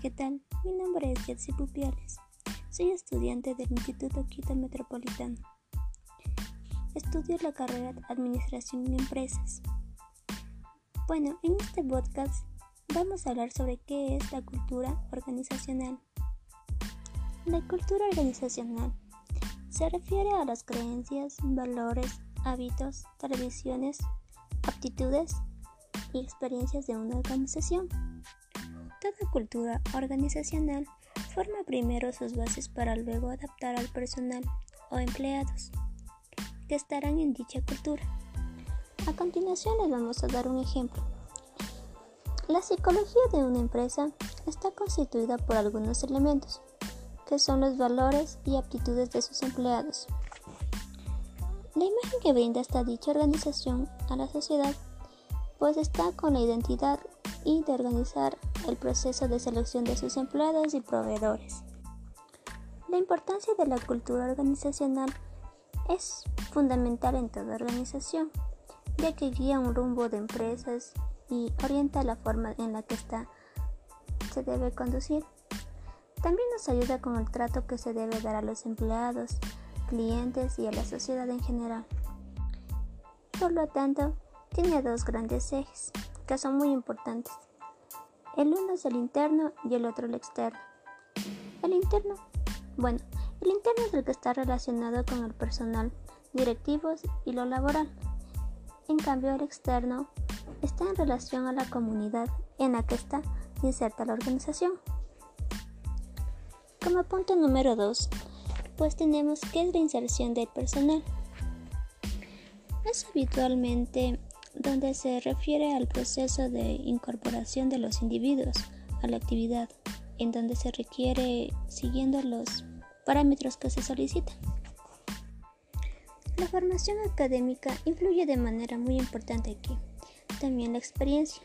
¿qué tal? Mi nombre es Jetsi Pupiales. Soy estudiante del Instituto Quito Metropolitano. Estudio la carrera de Administración en Empresas. Bueno, en este podcast vamos a hablar sobre qué es la cultura organizacional. La cultura organizacional se refiere a las creencias, valores, hábitos, tradiciones, aptitudes y experiencias de una organización. Toda cultura organizacional forma primero sus bases para luego adaptar al personal o empleados que estarán en dicha cultura. A continuación les vamos a dar un ejemplo. La psicología de una empresa está constituida por algunos elementos, que son los valores y aptitudes de sus empleados. La imagen que brinda esta dicha organización a la sociedad, pues está con la identidad y de organizar el proceso de selección de sus empleados y proveedores. La importancia de la cultura organizacional es fundamental en toda organización, ya que guía un rumbo de empresas y orienta la forma en la que esta se debe conducir. También nos ayuda con el trato que se debe dar a los empleados, clientes y a la sociedad en general. Por lo tanto, tiene dos grandes ejes son muy importantes. El uno es el interno y el otro el externo. El interno, bueno, el interno es el que está relacionado con el personal, directivos y lo laboral. En cambio, el externo está en relación a la comunidad en la que está inserta la organización. Como punto número 2, pues tenemos que es la inserción del personal. Es habitualmente donde se refiere al proceso de incorporación de los individuos a la actividad, en donde se requiere siguiendo los parámetros que se solicitan. La formación académica influye de manera muy importante aquí, también la experiencia,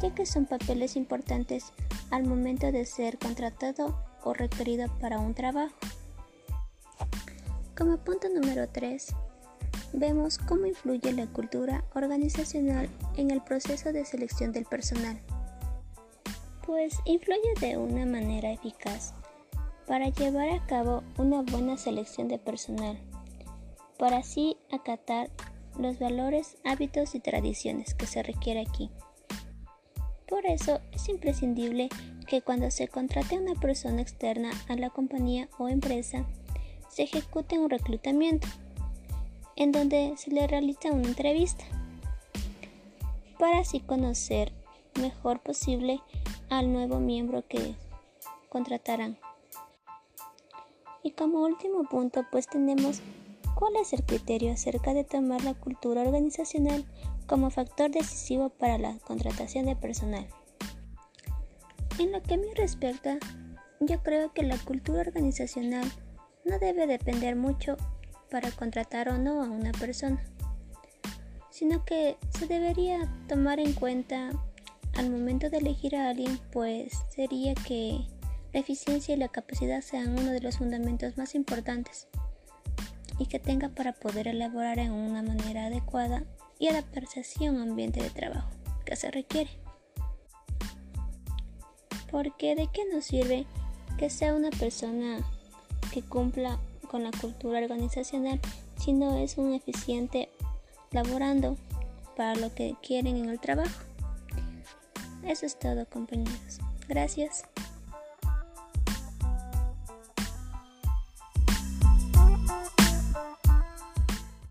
ya que son papeles importantes al momento de ser contratado o requerido para un trabajo. Como punto número 3, vemos cómo influye la cultura organizacional en el proceso de selección del personal. Pues influye de una manera eficaz para llevar a cabo una buena selección de personal, para así acatar los valores, hábitos y tradiciones que se requiere aquí. Por eso es imprescindible que cuando se contrate a una persona externa a la compañía o empresa, se ejecute un reclutamiento en donde se le realiza una entrevista para así conocer mejor posible al nuevo miembro que contratarán. Y como último punto, pues tenemos cuál es el criterio acerca de tomar la cultura organizacional como factor decisivo para la contratación de personal. En lo que a mí respecta, yo creo que la cultura organizacional no debe depender mucho para contratar o no a una persona, sino que se debería tomar en cuenta al momento de elegir a alguien, pues sería que la eficiencia y la capacidad sean uno de los fundamentos más importantes y que tenga para poder elaborar en una manera adecuada y adaptarse a un ambiente de trabajo que se requiere. Porque de qué nos sirve que sea una persona que cumpla con la cultura organizacional si no es un eficiente laborando para lo que quieren en el trabajo. Eso es todo compañeros. Gracias.